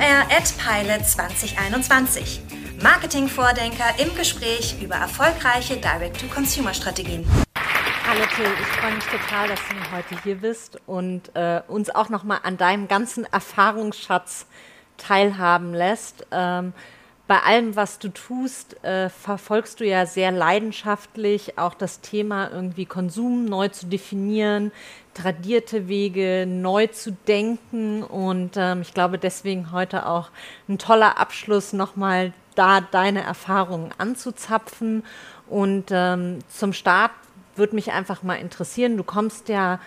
OMR at Pilot 2021. Marketingvordenker im Gespräch über erfolgreiche Direct-to-Consumer-Strategien. Hallo Till, ich freue mich total, dass du heute hier bist und äh, uns auch nochmal an deinem ganzen Erfahrungsschatz teilhaben lässt. Ähm, bei allem, was du tust, äh, verfolgst du ja sehr leidenschaftlich auch das Thema irgendwie Konsum neu zu definieren, tradierte Wege neu zu denken. Und ähm, ich glaube deswegen heute auch ein toller Abschluss nochmal da deine Erfahrungen anzuzapfen. Und ähm, zum Start würde mich einfach mal interessieren, du kommst ja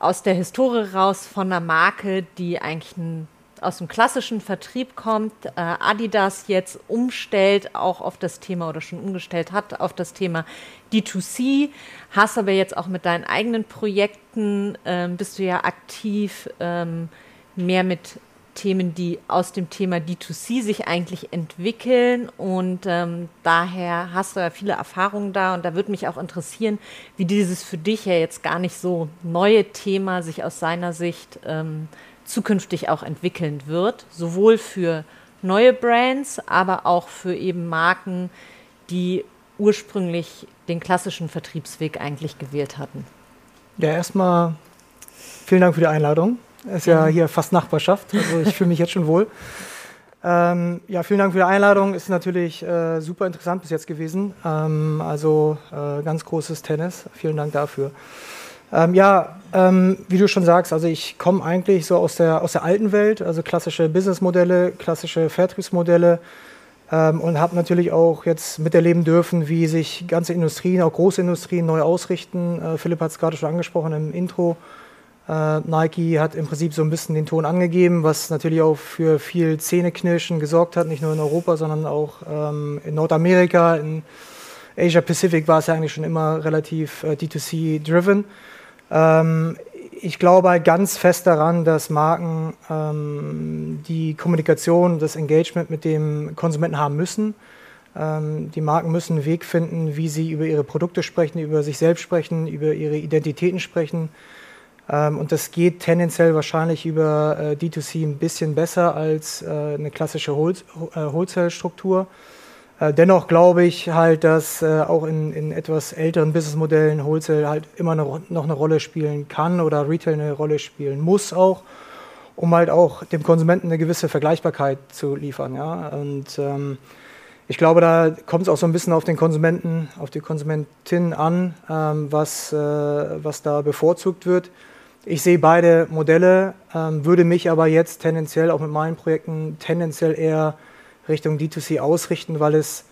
aus der Historie raus von einer Marke, die eigentlich ein aus dem klassischen Vertrieb kommt, äh, Adidas jetzt umstellt auch auf das Thema oder schon umgestellt hat auf das Thema D2C, hast aber jetzt auch mit deinen eigenen Projekten, ähm, bist du ja aktiv ähm, mehr mit Themen, die aus dem Thema D2C sich eigentlich entwickeln. Und ähm, daher hast du ja viele Erfahrungen da. Und da würde mich auch interessieren, wie dieses für dich ja jetzt gar nicht so neue Thema sich aus seiner Sicht ähm, zukünftig auch entwickeln wird, sowohl für neue Brands, aber auch für eben Marken, die ursprünglich den klassischen Vertriebsweg eigentlich gewählt hatten. Ja, erstmal vielen Dank für die Einladung. Es ist ja hier fast Nachbarschaft, also ich fühle mich jetzt schon wohl. Ähm, ja, vielen Dank für die Einladung. Ist natürlich äh, super interessant bis jetzt gewesen. Ähm, also äh, ganz großes Tennis. Vielen Dank dafür. Ähm, ja, ähm, wie du schon sagst, also ich komme eigentlich so aus der, aus der alten Welt, also klassische Businessmodelle, klassische Vertriebsmodelle ähm, und habe natürlich auch jetzt miterleben dürfen, wie sich ganze Industrien, auch große Industrien neu ausrichten. Äh, Philipp hat es gerade schon angesprochen im Intro. Äh, Nike hat im Prinzip so ein bisschen den Ton angegeben, was natürlich auch für viel Zähneknirschen gesorgt hat, nicht nur in Europa, sondern auch ähm, in Nordamerika, in Asia Pacific war es ja eigentlich schon immer relativ äh, D2C-driven. Ähm, ich glaube halt ganz fest daran, dass Marken ähm, die Kommunikation, das Engagement mit dem Konsumenten haben müssen. Ähm, die Marken müssen einen Weg finden, wie sie über ihre Produkte sprechen, über sich selbst sprechen, über ihre Identitäten sprechen. Ähm, und das geht tendenziell wahrscheinlich über äh, D2C ein bisschen besser als äh, eine klassische Whol äh, Wholesale-Struktur. Äh, dennoch glaube ich halt, dass äh, auch in, in etwas älteren Businessmodellen Wholesale halt immer eine, noch eine Rolle spielen kann oder Retail eine Rolle spielen muss auch, um halt auch dem Konsumenten eine gewisse Vergleichbarkeit zu liefern. Ja? Und ähm, ich glaube, da kommt es auch so ein bisschen auf den Konsumenten, auf die Konsumentin an, ähm, was, äh, was da bevorzugt wird. Ich sehe beide Modelle, ähm, würde mich aber jetzt tendenziell auch mit meinen Projekten tendenziell eher Richtung D2C ausrichten, weil es,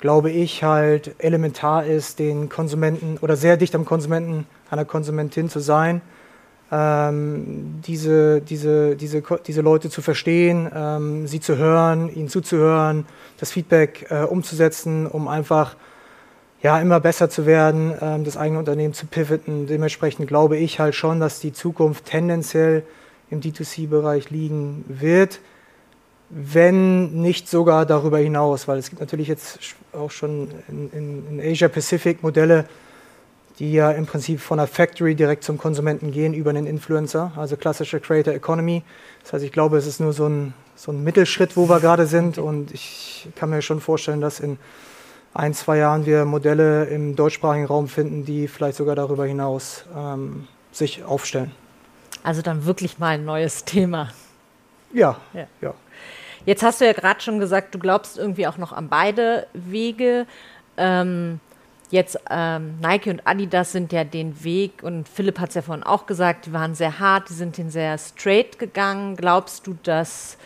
glaube ich, halt elementar ist, den Konsumenten oder sehr dicht am Konsumenten, der Konsumentin zu sein, ähm, diese, diese, diese, diese Leute zu verstehen, ähm, sie zu hören, ihnen zuzuhören, das Feedback äh, umzusetzen, um einfach ja, immer besser zu werden, ähm, das eigene Unternehmen zu pivoten. Dementsprechend glaube ich halt schon, dass die Zukunft tendenziell im D2C-Bereich liegen wird wenn nicht sogar darüber hinaus, weil es gibt natürlich jetzt auch schon in, in, in Asia Pacific Modelle, die ja im Prinzip von der Factory direkt zum Konsumenten gehen über einen Influencer, also klassische Creator Economy. Das heißt, ich glaube, es ist nur so ein, so ein Mittelschritt, wo wir gerade sind und ich kann mir schon vorstellen, dass in ein, zwei Jahren wir Modelle im deutschsprachigen Raum finden, die vielleicht sogar darüber hinaus ähm, sich aufstellen. Also dann wirklich mal ein neues Thema. Ja, ja. ja. Jetzt hast du ja gerade schon gesagt, du glaubst irgendwie auch noch an beide Wege. Ähm, jetzt ähm, Nike und Adidas sind ja den Weg, und Philipp hat es ja vorhin auch gesagt, die waren sehr hart, die sind den sehr straight gegangen. Glaubst du, dass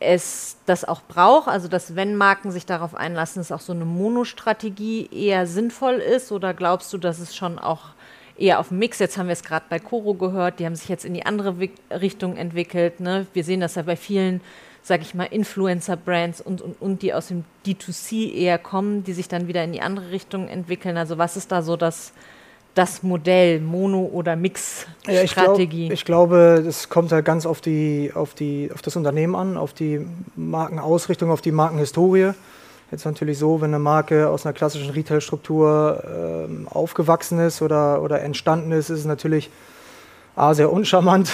es das auch braucht, also dass wenn Marken sich darauf einlassen, es auch so eine Monostrategie eher sinnvoll ist oder glaubst du, dass es schon auch eher auf dem Mix. Jetzt haben wir es gerade bei Coro gehört, die haben sich jetzt in die andere Richtung entwickelt. Ne? Wir sehen das ja bei vielen sage ich mal, Influencer-Brands und, und, und die aus dem D2C eher kommen, die sich dann wieder in die andere Richtung entwickeln? Also was ist da so das, das Modell, Mono- oder Mix-Strategie? Ja, ich, glaub, ich, glaube, das kommt halt ganz auf, die, auf, die, auf das Unternehmen an, auf die Markenausrichtung, auf die Markenhistorie. Jetzt natürlich so, wenn eine Marke aus einer klassischen Retail-Struktur äh, aufgewachsen ist oder, oder entstanden ist, ist es natürlich A, sehr uncharmant,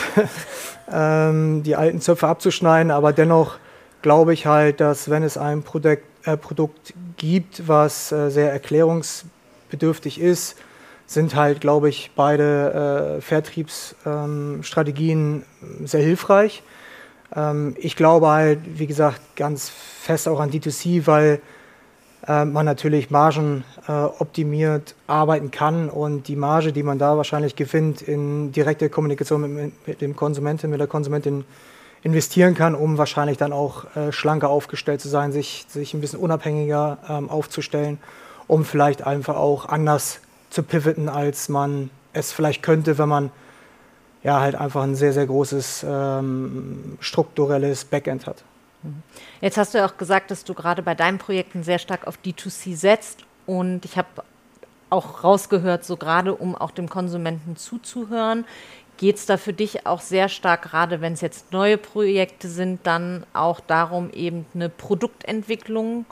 ähm, die alten Zöpfe abzuschneiden, aber dennoch glaube ich halt, dass wenn es ein Produkt, äh, Produkt gibt, was äh, sehr erklärungsbedürftig ist, sind halt, glaube ich, beide äh, Vertriebsstrategien ähm, sehr hilfreich. Ähm, ich glaube halt, wie gesagt, ganz fest auch an D2C, weil äh, man natürlich Margen äh, optimiert arbeiten kann und die Marge, die man da wahrscheinlich gewinnt, in direkte Kommunikation mit, mit dem Konsumenten, mit der Konsumentin investieren kann, um wahrscheinlich dann auch äh, schlanker aufgestellt zu sein, sich, sich ein bisschen unabhängiger ähm, aufzustellen, um vielleicht einfach auch anders zu pivoten, als man es vielleicht könnte, wenn man ja halt einfach ein sehr, sehr großes ähm, strukturelles Backend hat. Jetzt hast du ja auch gesagt, dass du gerade bei deinen Projekten sehr stark auf D2C setzt und ich habe auch rausgehört, so gerade um auch dem Konsumenten zuzuhören, geht es da für dich auch sehr stark, gerade wenn es jetzt neue Projekte sind, dann auch darum, eben eine Produktentwicklung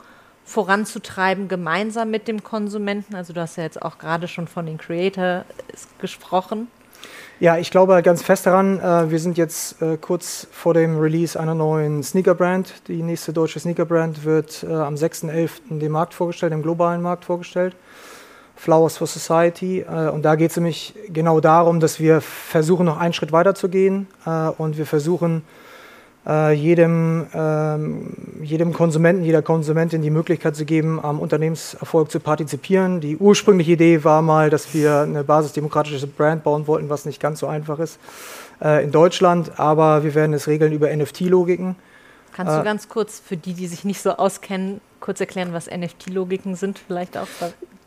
voranzutreiben, gemeinsam mit dem Konsumenten? Also du hast ja jetzt auch gerade schon von den Creator gesprochen. Ja, ich glaube ganz fest daran. Äh, wir sind jetzt äh, kurz vor dem Release einer neuen Sneaker-Brand. Die nächste deutsche Sneaker-Brand wird äh, am 6.11. dem Markt vorgestellt, im globalen Markt vorgestellt. Flowers for Society. Und da geht es nämlich genau darum, dass wir versuchen, noch einen Schritt weiter zu gehen. Und wir versuchen, äh, jedem, ähm, jedem Konsumenten, jeder Konsumentin die Möglichkeit zu geben, am Unternehmenserfolg zu partizipieren. Die ursprüngliche Idee war mal, dass wir eine basisdemokratische Brand bauen wollten, was nicht ganz so einfach ist in Deutschland. Aber wir werden es regeln über NFT-Logiken. Kannst du ganz kurz für die, die sich nicht so auskennen, kurz erklären, was NFT-Logiken sind, vielleicht auch?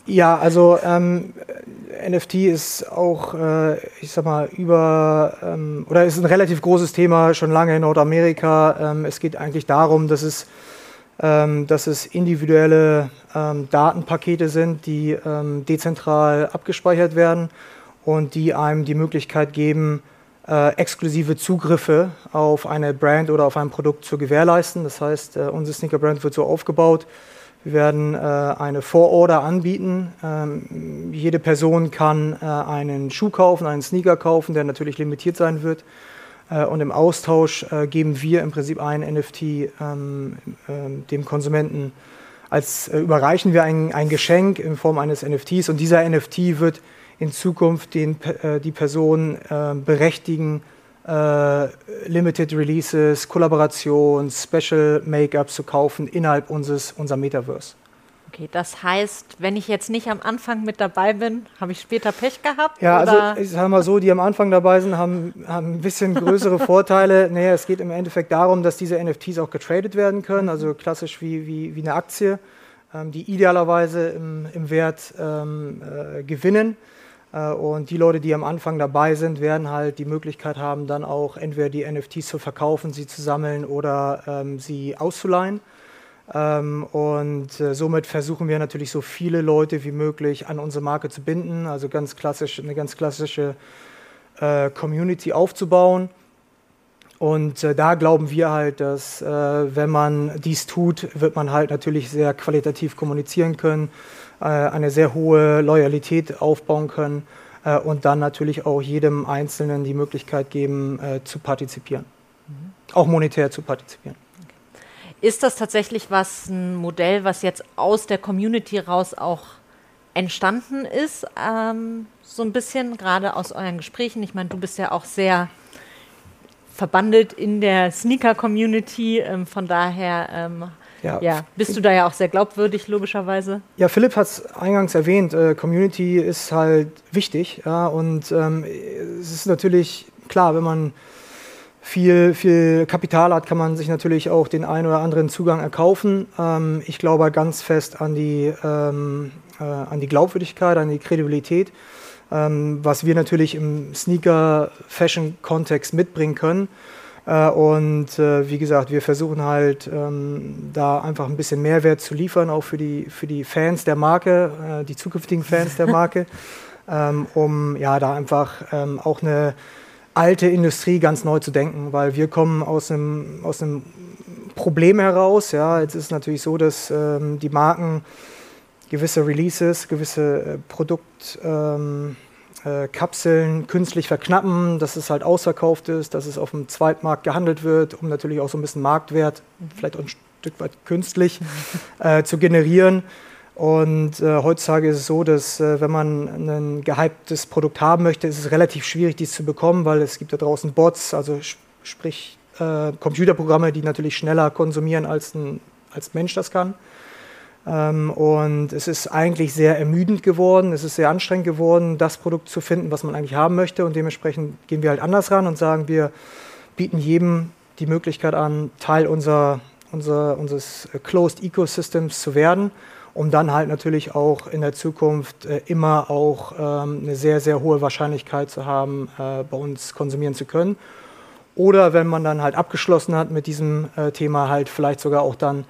Ja, also ähm, NFT ist auch, äh, ich sag mal, über, ähm, oder ist ein relativ großes Thema schon lange in Nordamerika. Ähm, es geht eigentlich darum, dass es, ähm, dass es individuelle ähm, Datenpakete sind, die ähm, dezentral abgespeichert werden und die einem die Möglichkeit geben, äh, exklusive Zugriffe auf eine Brand oder auf ein Produkt zu gewährleisten. Das heißt, äh, unsere Sneaker-Brand wird so aufgebaut, wir werden äh, eine Vororder anbieten. Ähm, jede Person kann äh, einen Schuh kaufen, einen Sneaker kaufen, der natürlich limitiert sein wird. Äh, und im Austausch äh, geben wir im Prinzip ein NFT ähm, ähm, dem Konsumenten als äh, überreichen wir ein, ein Geschenk in Form eines NFTs und dieser NFT wird in Zukunft den, äh, die Person berechtigen, äh, Limited Releases, Kollaborations, Special Make-up zu kaufen innerhalb unseres, unser Metaverse. Okay, das heißt, wenn ich jetzt nicht am Anfang mit dabei bin, habe ich später Pech gehabt? Ja, also oder? also ich sage mal so, die am Anfang dabei sind, haben, haben ein bisschen größere Vorteile. Naja, es geht im Endeffekt darum, dass diese NFTs auch getradet werden können, also klassisch wie, wie, wie eine Aktie, ähm, die idealerweise im, im Wert ähm, äh, gewinnen. Äh, und die Leute, die am Anfang dabei sind, werden halt die Möglichkeit haben, dann auch entweder die NFTs zu verkaufen, sie zu sammeln oder ähm, sie auszuleihen. Ähm, und äh, somit versuchen wir natürlich so viele Leute wie möglich an unsere Marke zu binden, also ganz klassisch, eine ganz klassische äh, Community aufzubauen. Und äh, da glauben wir halt, dass äh, wenn man dies tut, wird man halt natürlich sehr qualitativ kommunizieren können eine sehr hohe Loyalität aufbauen können äh, und dann natürlich auch jedem Einzelnen die Möglichkeit geben, äh, zu partizipieren. Mhm. Auch monetär zu partizipieren. Ist das tatsächlich was, ein Modell, was jetzt aus der Community raus auch entstanden ist? Ähm, so ein bisschen, gerade aus euren Gesprächen. Ich meine, du bist ja auch sehr verbandelt in der Sneaker-Community. Ähm, von daher ähm, ja. ja. Bist du da ja auch sehr glaubwürdig, logischerweise? Ja, Philipp hat es eingangs erwähnt, äh, Community ist halt wichtig. Ja, und ähm, es ist natürlich klar, wenn man viel, viel Kapital hat, kann man sich natürlich auch den einen oder anderen Zugang erkaufen. Ähm, ich glaube ganz fest an die, ähm, äh, an die Glaubwürdigkeit, an die Kredibilität, ähm, was wir natürlich im Sneaker-Fashion-Kontext mitbringen können. Äh, und äh, wie gesagt, wir versuchen halt ähm, da einfach ein bisschen Mehrwert zu liefern, auch für die, für die Fans der Marke, äh, die zukünftigen Fans der Marke, ähm, um ja da einfach ähm, auch eine alte Industrie ganz neu zu denken, weil wir kommen aus einem, aus einem Problem heraus. Ja, jetzt ist es natürlich so, dass die Marken gewisse Releases, gewisse Produkt äh, Kapseln künstlich verknappen, dass es halt ausverkauft ist, dass es auf dem Zweitmarkt gehandelt wird, um natürlich auch so ein bisschen Marktwert, vielleicht auch ein Stück weit künstlich, äh, zu generieren. Und äh, heutzutage ist es so, dass äh, wenn man ein gehyptes Produkt haben möchte, ist es relativ schwierig, dies zu bekommen, weil es gibt da draußen Bots, also sp sprich äh, Computerprogramme, die natürlich schneller konsumieren, als ein als Mensch das kann. Ähm, und es ist eigentlich sehr ermüdend geworden, es ist sehr anstrengend geworden, das Produkt zu finden, was man eigentlich haben möchte. Und dementsprechend gehen wir halt anders ran und sagen, wir bieten jedem die Möglichkeit an, Teil unserer, unserer, unseres Closed Ecosystems zu werden um dann halt natürlich auch in der Zukunft äh, immer auch ähm, eine sehr, sehr hohe Wahrscheinlichkeit zu haben, äh, bei uns konsumieren zu können. Oder wenn man dann halt abgeschlossen hat mit diesem äh, Thema, halt vielleicht sogar auch dann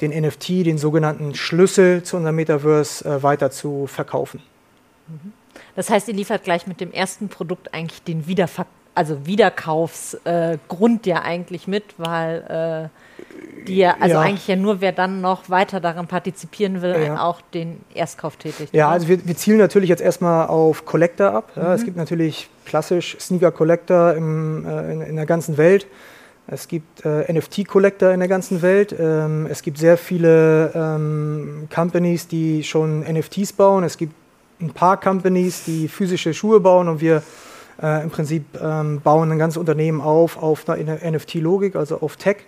den NFT, den sogenannten Schlüssel zu unserem Metaverse, äh, weiter zu verkaufen. Mhm. Das heißt, ihr liefert gleich mit dem ersten Produkt eigentlich den Wiederver also Wiederkaufsgrund äh, ja eigentlich mit, weil äh, die ja, also ja. eigentlich ja nur, wer dann noch weiter daran partizipieren will, ja. auch den Erstkauf tätigt. Ja, also wir, wir, zielen natürlich jetzt erstmal auf Collector ab. Ja, mhm. Es gibt natürlich klassisch Sneaker Collector im, äh, in, in, der ganzen Welt. Es gibt äh, NFT-Collector in der ganzen Welt. Ähm, es gibt sehr viele ähm, Companies, die schon NFTs bauen. Es gibt ein paar Companies, die physische Schuhe bauen und wir äh, im Prinzip ähm, bauen ein ganzes Unternehmen auf auf einer NFT-Logik, also auf Tech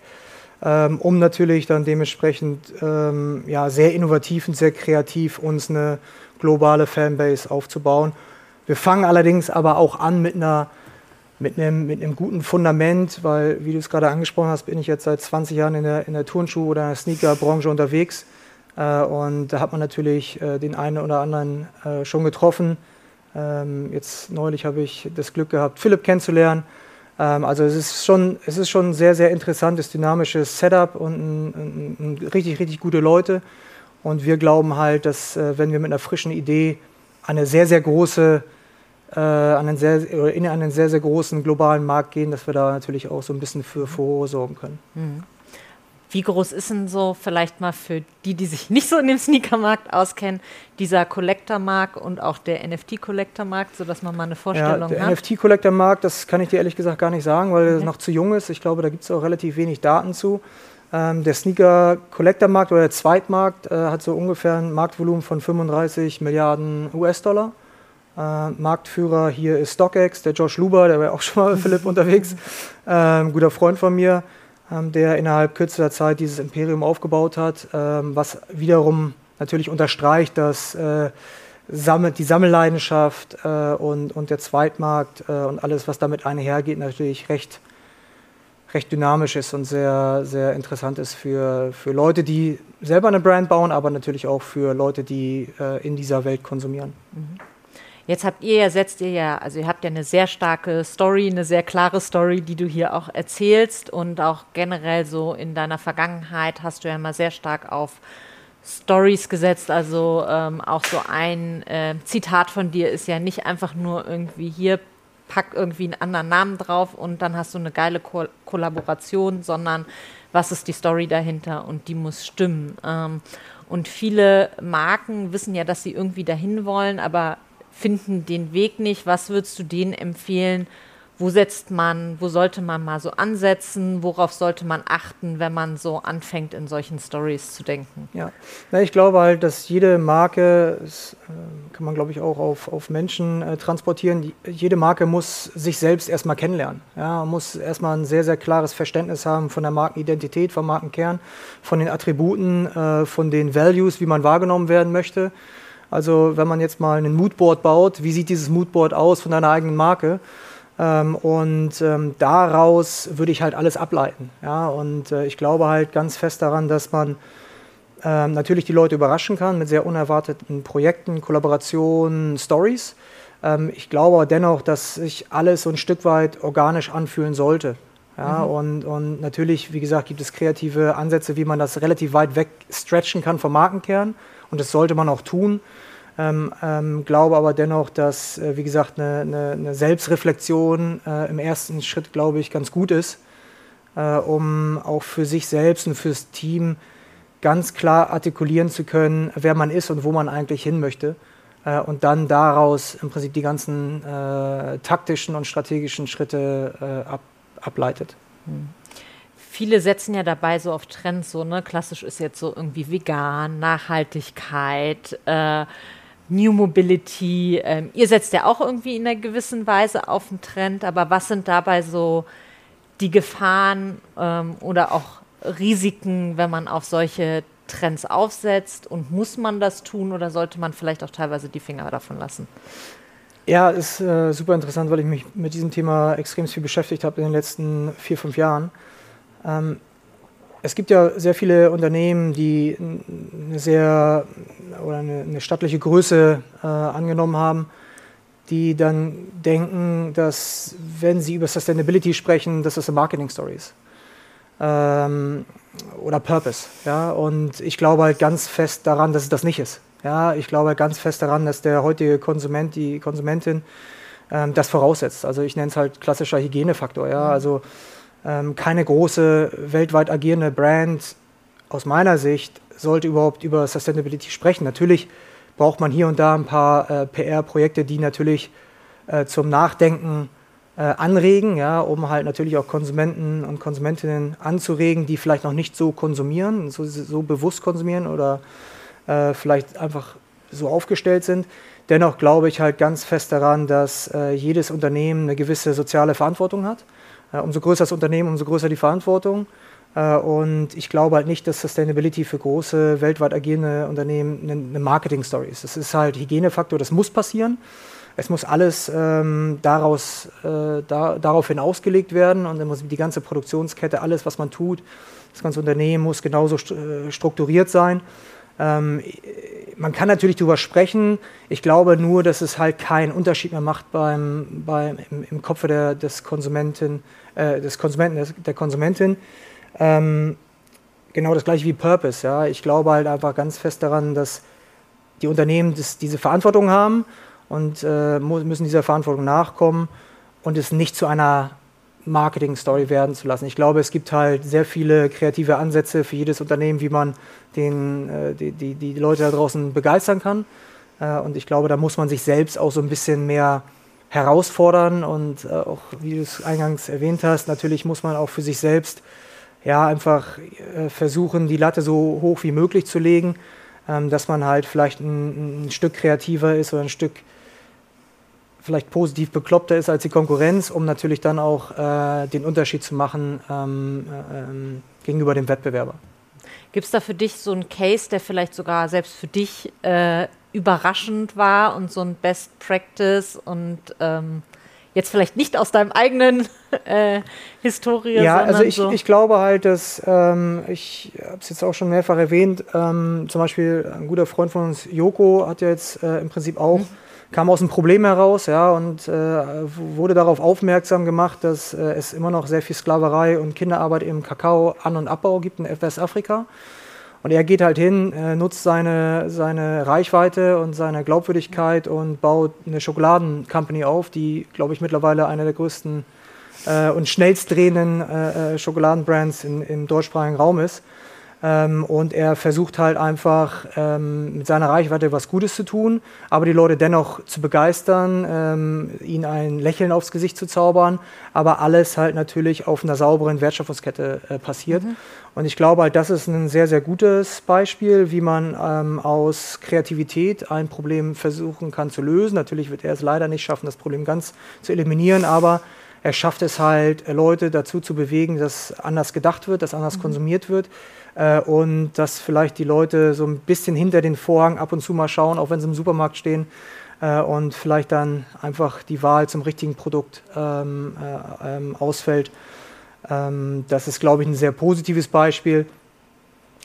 ähm, um natürlich dann dementsprechend ähm, ja, sehr innovativ und sehr kreativ uns eine globale Fanbase aufzubauen. Wir fangen allerdings aber auch an mit einer mit einem, mit einem guten Fundament, weil, wie du es gerade angesprochen hast, bin ich jetzt seit 20 Jahren in der, in der Turnschuh- oder Sneaker-Branche unterwegs. Äh, und da hat man natürlich äh, den einen oder anderen äh, schon getroffen. Ähm, jetzt neulich habe ich das Glück gehabt, Philipp kennenzulernen. Ähm, also es ist, schon, es ist schon ein sehr, sehr interessantes, dynamisches Setup und ein, ein, ein richtig, richtig gute Leute. Und wir glauben halt, dass äh, wenn wir mit einer frischen Idee eine sehr, sehr große, äh, einen sehr, in einen sehr, sehr großen globalen Markt gehen, dass wir da natürlich auch so ein bisschen für Furore sorgen können. Mhm. Wie groß ist denn so vielleicht mal für die, die sich nicht so in dem Sneakermarkt auskennen, dieser Collector-Markt und auch der NFT-Collector-Markt, sodass man mal eine Vorstellung ja, der hat? Der NFT-Collector-Markt, das kann ich dir ehrlich gesagt gar nicht sagen, weil okay. er noch zu jung ist. Ich glaube, da gibt es auch relativ wenig Daten zu. Ähm, der Sneaker-Collector-Markt oder der Zweitmarkt äh, hat so ungefähr ein Marktvolumen von 35 Milliarden US-Dollar. Äh, Marktführer hier ist StockX, der Josh Luber, der war auch schon mal Philipp unterwegs, äh, guter Freund von mir. Ähm, der innerhalb kürzester Zeit dieses Imperium aufgebaut hat, ähm, was wiederum natürlich unterstreicht, dass äh, die Sammelleidenschaft äh, und, und der Zweitmarkt äh, und alles, was damit einhergeht, natürlich recht, recht dynamisch ist und sehr, sehr interessant ist für, für Leute, die selber eine Brand bauen, aber natürlich auch für Leute, die in dieser Welt konsumieren. Mhm. Jetzt habt ihr ja, setzt ihr ja, also ihr habt ja eine sehr starke Story, eine sehr klare Story, die du hier auch erzählst und auch generell so in deiner Vergangenheit hast du ja immer sehr stark auf Stories gesetzt. Also ähm, auch so ein äh, Zitat von dir ist ja nicht einfach nur irgendwie hier pack irgendwie einen anderen Namen drauf und dann hast du eine geile Ko Kollaboration, sondern was ist die Story dahinter und die muss stimmen. Ähm, und viele Marken wissen ja, dass sie irgendwie dahin wollen, aber finden den Weg nicht. Was würdest du denen empfehlen? Wo setzt man, wo sollte man mal so ansetzen? Worauf sollte man achten, wenn man so anfängt, in solchen Stories zu denken? Ja, Na, ich glaube halt, dass jede Marke, das äh, kann man glaube ich auch auf, auf Menschen äh, transportieren, die, jede Marke muss sich selbst erstmal kennenlernen. Ja, muss erstmal ein sehr, sehr klares Verständnis haben von der Markenidentität, vom Markenkern, von den Attributen, äh, von den Values, wie man wahrgenommen werden möchte. Also wenn man jetzt mal ein Moodboard baut, wie sieht dieses Moodboard aus von deiner eigenen Marke? Ähm, und ähm, daraus würde ich halt alles ableiten. Ja? Und äh, ich glaube halt ganz fest daran, dass man ähm, natürlich die Leute überraschen kann mit sehr unerwarteten Projekten, Kollaborationen, Stories. Ähm, ich glaube aber dennoch, dass sich alles so ein Stück weit organisch anfühlen sollte. Ja, mhm. und, und natürlich, wie gesagt, gibt es kreative Ansätze, wie man das relativ weit weg stretchen kann vom Markenkern. Und das sollte man auch tun. Ähm, ähm, glaube aber dennoch, dass, äh, wie gesagt, eine, eine, eine Selbstreflexion äh, im ersten Schritt, glaube ich, ganz gut ist, äh, um auch für sich selbst und fürs Team ganz klar artikulieren zu können, wer man ist und wo man eigentlich hin möchte. äh, und dann daraus im Prinzip die ganzen äh, taktischen und strategischen Schritte äh, ab, ableitet. Mhm. Viele setzen ja dabei so auf Trends, so, ne? Klassisch ist jetzt so irgendwie vegan, Nachhaltigkeit, äh, New Mobility. Ähm, ihr setzt ja auch irgendwie in einer gewissen Weise auf einen Trend, aber was sind dabei so die Gefahren ähm, oder auch Risiken, wenn man auf solche Trends aufsetzt? Und muss man das tun oder sollte man vielleicht auch teilweise die Finger davon lassen? Ja, ist äh, super interessant, weil ich mich mit diesem Thema extrem viel beschäftigt habe in den letzten vier, fünf Jahren. Ähm, es gibt ja sehr viele Unternehmen, die eine sehr oder eine, eine stattliche Größe äh, angenommen haben, die dann denken, dass wenn sie über Sustainability sprechen, dass das eine Marketing-Story ist. Ähm, oder Purpose. Ja? Und ich glaube halt ganz fest daran, dass es das nicht ist. Ja? Ich glaube halt ganz fest daran, dass der heutige Konsument, die Konsumentin ähm, das voraussetzt. Also ich nenne es halt klassischer Hygienefaktor. Ja? Also keine große weltweit agierende Brand aus meiner Sicht sollte überhaupt über Sustainability sprechen. Natürlich braucht man hier und da ein paar äh, PR-Projekte, die natürlich äh, zum Nachdenken äh, anregen, ja, um halt natürlich auch Konsumenten und Konsumentinnen anzuregen, die vielleicht noch nicht so konsumieren, so, so bewusst konsumieren oder äh, vielleicht einfach so aufgestellt sind. Dennoch glaube ich halt ganz fest daran, dass äh, jedes Unternehmen eine gewisse soziale Verantwortung hat. Äh, umso größer das Unternehmen, umso größer die Verantwortung. Äh, und ich glaube halt nicht, dass Sustainability für große, weltweit agierende Unternehmen eine Marketing-Story ist. Das ist halt Hygienefaktor, das muss passieren. Es muss alles ähm, daraus, äh, da, daraufhin ausgelegt werden und dann muss die ganze Produktionskette, alles, was man tut, das ganze Unternehmen muss genauso st strukturiert sein. Ähm, man kann natürlich darüber sprechen. Ich glaube nur, dass es halt keinen Unterschied mehr macht beim, beim, im, im Kopf der, des Konsumenten, äh, des Konsumenten, der Konsumentin. Ähm, genau das gleiche wie Purpose. Ja. Ich glaube halt einfach ganz fest daran, dass die Unternehmen das, diese Verantwortung haben und äh, müssen dieser Verantwortung nachkommen und es nicht zu einer Marketing-Story werden zu lassen. Ich glaube, es gibt halt sehr viele kreative Ansätze für jedes Unternehmen, wie man den, äh, die, die, die Leute da draußen begeistern kann. Äh, und ich glaube, da muss man sich selbst auch so ein bisschen mehr herausfordern und äh, auch, wie du es eingangs erwähnt hast, natürlich muss man auch für sich selbst ja einfach äh, versuchen, die Latte so hoch wie möglich zu legen, ähm, dass man halt vielleicht ein, ein Stück kreativer ist oder ein Stück vielleicht positiv bekloppter ist als die Konkurrenz, um natürlich dann auch äh, den Unterschied zu machen ähm, äh, ähm, gegenüber dem Wettbewerber. Gibt es da für dich so einen Case, der vielleicht sogar selbst für dich äh, überraschend war und so ein Best Practice und ähm, jetzt vielleicht nicht aus deinem eigenen äh, Historie? Ja, also ich, so ich glaube halt, dass ähm, ich habe es jetzt auch schon mehrfach erwähnt, ähm, zum Beispiel ein guter Freund von uns, Joko, hat ja jetzt äh, im Prinzip auch mhm kam aus einem Problem heraus ja, und äh, wurde darauf aufmerksam gemacht, dass äh, es immer noch sehr viel Sklaverei und Kinderarbeit im Kakao An- und Abbau gibt in Westafrika. Und er geht halt hin, äh, nutzt seine, seine Reichweite und seine Glaubwürdigkeit und baut eine Schokoladencompany auf, die, glaube ich, mittlerweile eine der größten äh, und schnellst drehenden äh, äh, Schokoladenbrands im deutschsprachigen Raum ist. Ähm, und er versucht halt einfach ähm, mit seiner Reichweite was Gutes zu tun, aber die Leute dennoch zu begeistern, ähm, ihnen ein Lächeln aufs Gesicht zu zaubern, aber alles halt natürlich auf einer sauberen Wertschöpfungskette äh, passiert. Mhm. Und ich glaube halt, das ist ein sehr, sehr gutes Beispiel, wie man ähm, aus Kreativität ein Problem versuchen kann zu lösen. Natürlich wird er es leider nicht schaffen, das Problem ganz zu eliminieren, aber er schafft es halt, Leute dazu zu bewegen, dass anders gedacht wird, dass anders mhm. konsumiert wird äh, und dass vielleicht die Leute so ein bisschen hinter den Vorhang ab und zu mal schauen, auch wenn sie im Supermarkt stehen äh, und vielleicht dann einfach die Wahl zum richtigen Produkt ähm, äh, ähm, ausfällt. Ähm, das ist, glaube ich, ein sehr positives Beispiel.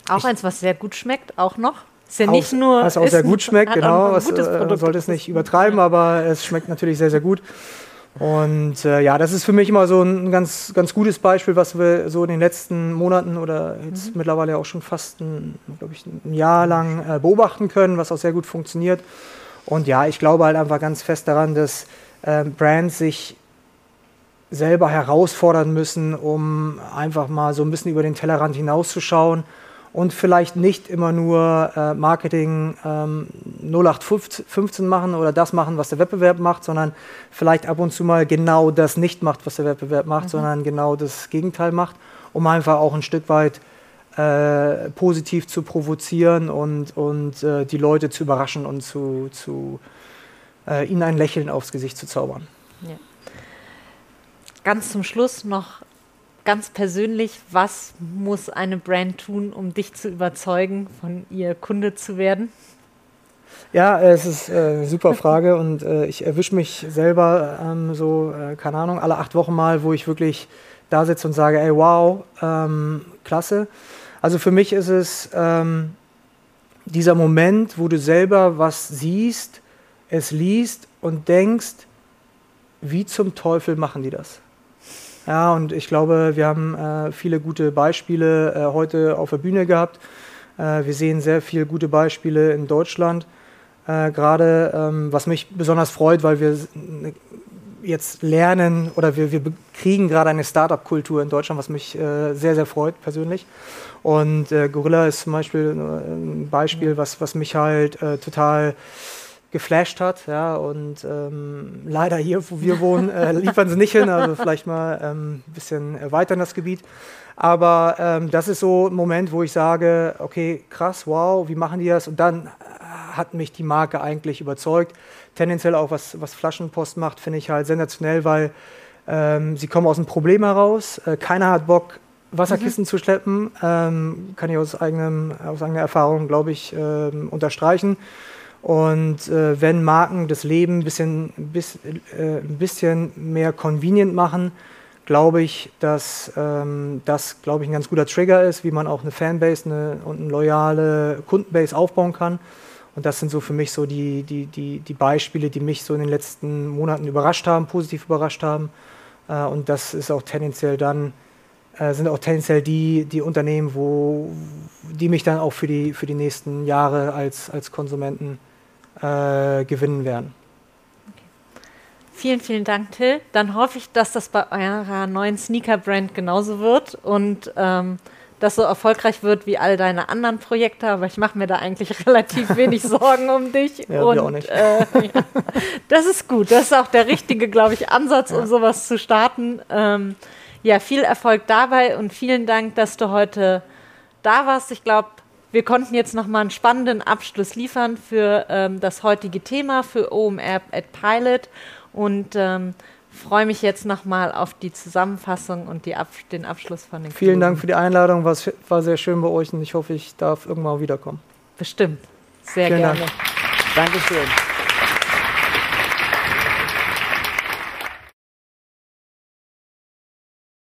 Auch ich, eins, was sehr gut schmeckt, auch noch. Ist ja nicht nur. Was auch sehr gut schmeckt, genau. Was, äh, sollte es nicht übertreiben, aber es schmeckt natürlich sehr, sehr gut. Und äh, ja, das ist für mich immer so ein ganz, ganz gutes Beispiel, was wir so in den letzten Monaten oder jetzt mhm. mittlerweile auch schon fast ein, ich, ein Jahr lang äh, beobachten können, was auch sehr gut funktioniert. Und ja, ich glaube halt einfach ganz fest daran, dass äh, Brands sich selber herausfordern müssen, um einfach mal so ein bisschen über den Tellerrand hinauszuschauen und vielleicht nicht immer nur äh, Marketing ähm, 0815 machen oder das machen, was der Wettbewerb macht, sondern vielleicht ab und zu mal genau das nicht macht, was der Wettbewerb macht, mhm. sondern genau das Gegenteil macht, um einfach auch ein Stück weit äh, positiv zu provozieren und, und äh, die Leute zu überraschen und zu, zu äh, ihnen ein Lächeln aufs Gesicht zu zaubern. Ja. Ganz zum Schluss noch ganz persönlich, was muss eine Brand tun, um dich zu überzeugen, von ihr Kunde zu werden? Ja, es ist äh, eine super Frage und äh, ich erwische mich selber ähm, so, äh, keine Ahnung, alle acht Wochen mal, wo ich wirklich da sitze und sage, ey, wow, ähm, klasse. Also für mich ist es ähm, dieser Moment, wo du selber was siehst, es liest und denkst, wie zum Teufel machen die das? Ja, und ich glaube, wir haben äh, viele gute Beispiele äh, heute auf der Bühne gehabt. Äh, wir sehen sehr viele gute Beispiele in Deutschland. Äh, gerade ähm, was mich besonders freut, weil wir jetzt lernen oder wir, wir kriegen gerade eine Startup-Kultur in Deutschland, was mich äh, sehr, sehr freut persönlich. Und äh, Gorilla ist zum Beispiel ein Beispiel, was, was mich halt total geflasht hat. Ja, und ähm, leider hier, wo wir wohnen, äh, liefern sie nicht hin. Also vielleicht mal ein ähm, bisschen erweitern das Gebiet. Aber ähm, das ist so ein Moment, wo ich sage, okay, krass, wow, wie machen die das? Und dann hat mich die Marke eigentlich überzeugt. Tendenziell auch, was, was Flaschenpost macht, finde ich halt sensationell, weil ähm, sie kommen aus einem Problem heraus. Äh, keiner hat Bock, Wasserkissen mhm. zu schleppen. Ähm, kann ich aus, eigenem, aus eigener Erfahrung, glaube ich, ähm, unterstreichen. Und äh, wenn Marken das Leben ein bisschen, bis, äh, ein bisschen mehr convenient machen, glaube ich, dass ähm, das, glaube ich, ein ganz guter Trigger ist, wie man auch eine Fanbase eine, und eine loyale Kundenbase aufbauen kann. Und das sind so für mich so die, die, die, die Beispiele, die mich so in den letzten Monaten überrascht haben, positiv überrascht haben. Äh, und das ist auch tendenziell dann, äh, sind auch tendenziell die, die Unternehmen, wo, die mich dann auch für die, für die nächsten Jahre als, als Konsumenten äh, gewinnen werden. Vielen, vielen Dank, Till. Dann hoffe ich, dass das bei eurer neuen Sneaker-Brand genauso wird und ähm, das so erfolgreich wird wie all deine anderen Projekte. Aber ich mache mir da eigentlich relativ wenig Sorgen um dich. Ja, und, auch nicht. Äh, ja. Das ist gut. Das ist auch der richtige, glaube ich, Ansatz, um sowas zu starten. Ähm, ja, viel Erfolg dabei und vielen Dank, dass du heute da warst. Ich glaube, wir konnten jetzt nochmal einen spannenden Abschluss liefern für ähm, das heutige Thema, für OMR at Pilot und ähm, freue mich jetzt nochmal auf die Zusammenfassung und Ab den Abschluss von den Vielen Klugen. Dank für die Einladung, war, war sehr schön bei euch und ich hoffe, ich darf irgendwann wiederkommen. Bestimmt. Sehr Vielen gerne. Dank. Dankeschön.